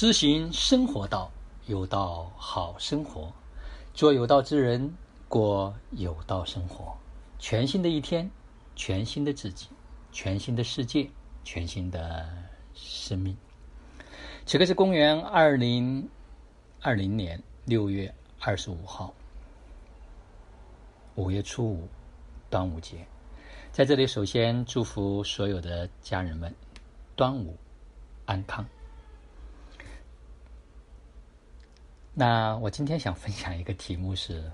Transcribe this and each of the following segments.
知行生活道，有道好生活，做有道之人，过有道生活。全新的一天，全新的自己，全新的世界，全新的生命。此刻是公元二零二零年六月二十五号，五月初五，端午节。在这里，首先祝福所有的家人们，端午安康。那我今天想分享一个题目是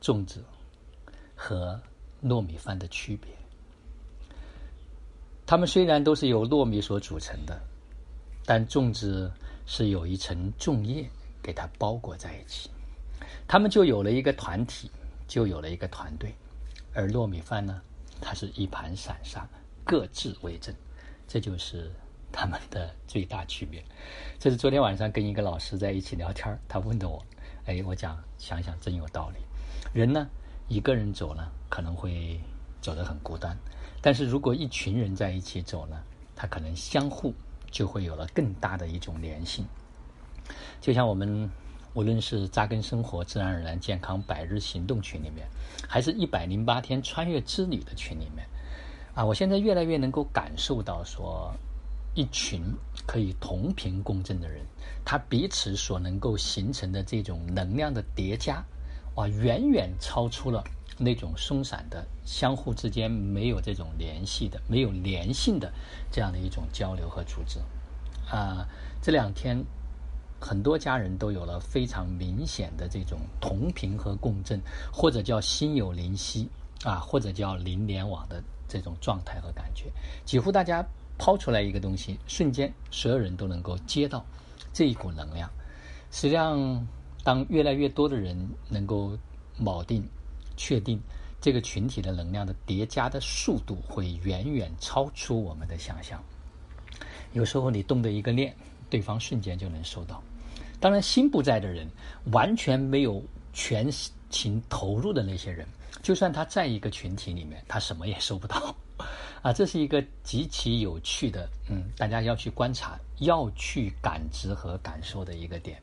粽子和糯米饭的区别。它们虽然都是由糯米所组成的，但粽子是有一层粽叶给它包裹在一起，它们就有了一个团体，就有了一个团队。而糯米饭呢，它是一盘散沙，各自为政，这就是。他们的最大区别，这是昨天晚上跟一个老师在一起聊天他问的我，哎，我讲想想真有道理。人呢，一个人走呢，可能会走得很孤单；但是如果一群人在一起走呢，他可能相互就会有了更大的一种联系。就像我们无论是扎根生活、自然而然健康百日行动群里面，还是一百零八天穿越之旅的群里面，啊，我现在越来越能够感受到说。一群可以同频共振的人，他彼此所能够形成的这种能量的叠加，哇，远远超出了那种松散的、相互之间没有这种联系的、没有联性的这样的一种交流和组织。啊，这两天很多家人都有了非常明显的这种同频和共振，或者叫心有灵犀啊，或者叫灵联网的这种状态和感觉，几乎大家。抛出来一个东西，瞬间所有人都能够接到这一股能量。实际上，当越来越多的人能够锚定、确定这个群体的能量的叠加的速度，会远远超出我们的想象。有时候你动的一个念，对方瞬间就能收到。当然，心不在的人，完全没有全情投入的那些人，就算他在一个群体里面，他什么也收不到。啊，这是一个极其有趣的，嗯，大家要去观察、要去感知和感受的一个点。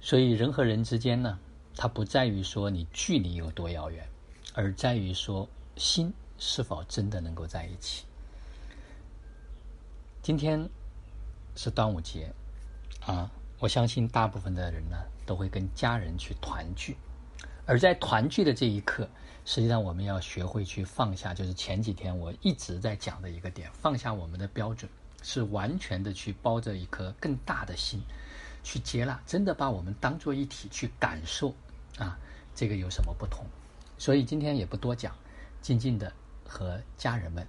所以，人和人之间呢，它不在于说你距离有多遥远，而在于说心是否真的能够在一起。今天是端午节，啊，我相信大部分的人呢，都会跟家人去团聚，而在团聚的这一刻。实际上，我们要学会去放下，就是前几天我一直在讲的一个点：放下我们的标准，是完全的去包着一颗更大的心，去接纳，真的把我们当做一体去感受啊，这个有什么不同？所以今天也不多讲，静静的和家人们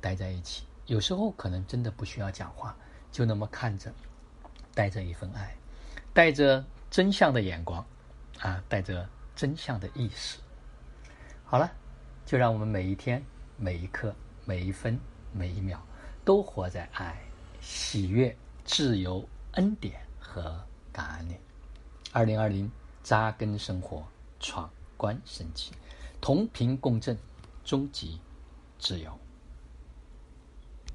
待在一起，有时候可能真的不需要讲话，就那么看着，带着一份爱，带着真相的眼光啊，带着真相的意识。好了，就让我们每一天、每一刻、每一分、每一秒，都活在爱、喜悦、自由、恩典和感恩里。二零二零，扎根生活，闯关升级，同频共振，终极自由。